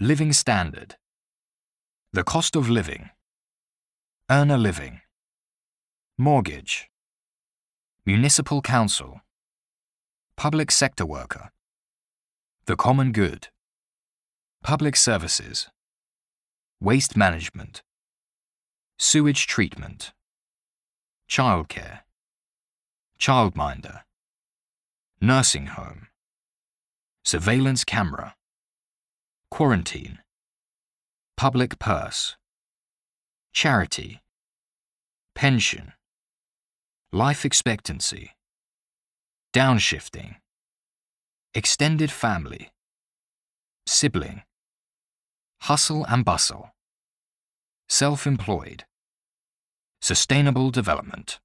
Living standard. The cost of living. Earn a living. Mortgage. Municipal council. Public sector worker. The common good. Public services. Waste management. Sewage treatment. Childcare. Childminder. Nursing home. Surveillance camera. Quarantine. Public purse. Charity. Pension. Life expectancy. Downshifting. Extended family. Sibling. Hustle and bustle. Self-employed. Sustainable development.